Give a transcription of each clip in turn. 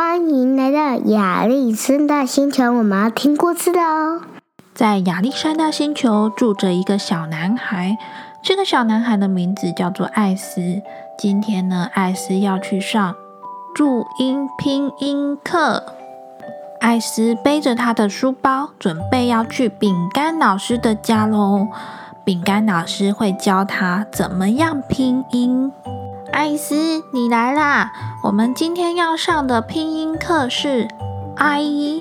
欢迎来到亚历山大星球，我们要听故事的哦。在亚历山大星球住着一个小男孩，这个小男孩的名字叫做艾斯。今天呢，艾斯要去上注音拼音课。艾斯背着他的书包，准备要去饼干老师的家喽。饼干老师会教他怎么样拼音。艾斯，你来啦！我们今天要上的拼音课是 i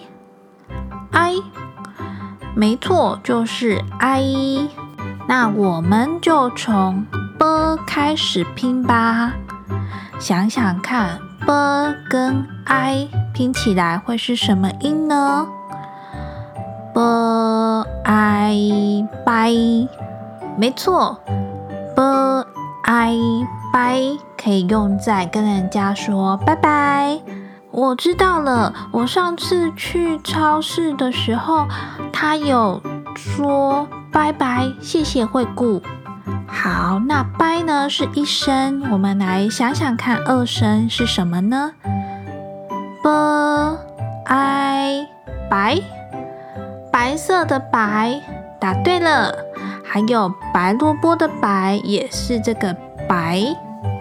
i，没错，就是 i。那我们就从 b 开始拼吧。想想看，b 跟 i 拼起来会是什么音呢？b i，by，没错，b i。拜可以用在跟人家说拜拜。我知道了，我上次去超市的时候，他有说拜拜，谢谢惠顾。好，那拜呢是一声，我们来想想看，二声是什么呢？b i 白，白色的白，答对了。还有白萝卜的白，也是这个。白，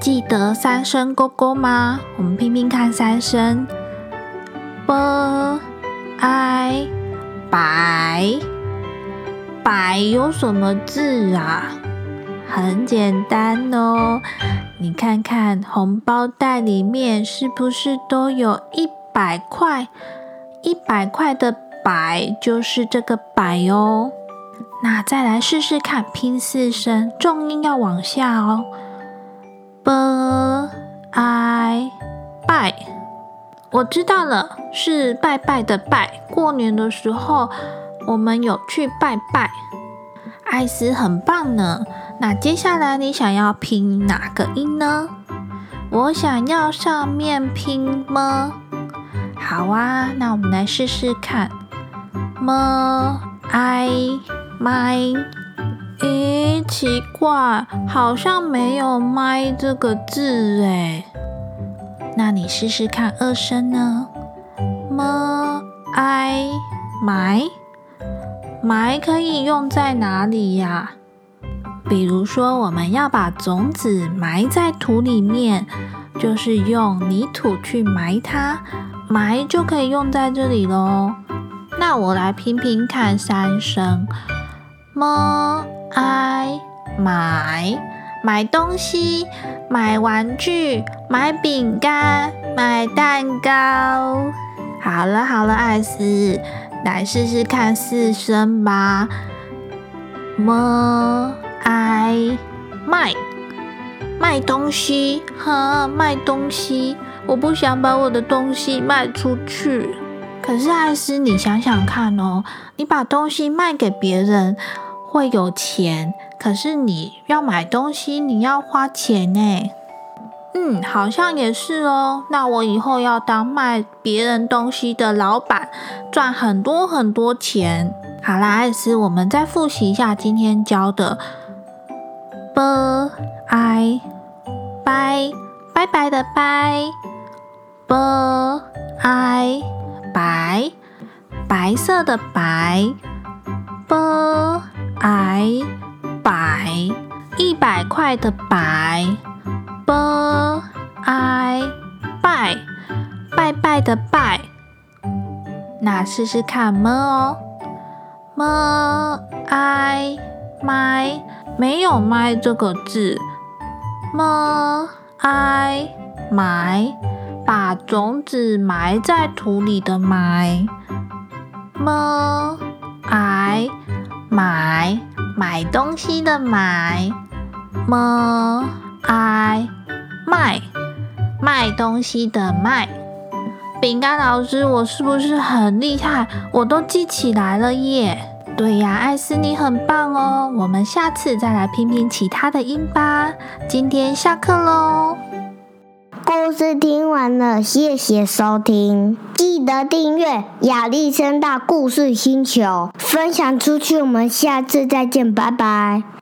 记得三声勾勾吗？我们拼拼看三声，b i 白，白有什么字啊？很简单哦，你看看红包袋里面是不是都有一百块？一百块的百就是这个百哦。那再来试试看拼四声，重音要往下哦。b i 拜，我知道了，是拜拜的拜。过年的时候，我们有去拜拜。艾斯很棒呢。那接下来你想要拼哪个音呢？我想要上面拼么？好啊，那我们来试试看。么 i my。咦，奇怪，好像没有“麦”这个字哎。那你试试看二声呢？m i 埋埋可以用在哪里呀？比如说，我们要把种子埋在土里面，就是用泥土去埋它，埋就可以用在这里喽。那我来拼拼看三声么。I 买买东西，买玩具，买饼干，买蛋糕。好了好了，艾斯，来试试看四声吧。么 I 卖卖东西，哈，卖东西。我不想把我的东西卖出去。可是艾斯，你想想看哦，你把东西卖给别人。会有钱，可是你要买东西，你要花钱呢。嗯，好像也是哦。那我以后要当卖别人东西的老板，赚很多很多钱。好啦，艾斯，我们再复习一下今天教的：b i 拜拜拜的拜，b i 白白色的白，b。I 百一百块的百，b i 拜拜拜的拜，那试试看么哦么 i 买没有买这个字，么 i 埋把种子埋在土里的埋，么 i 买买东西的买，m i 卖卖东西的卖。饼干老师，我是不是很厉害？我都记起来了耶！对呀，艾斯你很棒哦。我们下次再来拼拼其他的音吧。今天下课喽。故事听完了，谢谢收听，记得订阅亚历山大故事星球，分享出去。我们下次再见，拜拜。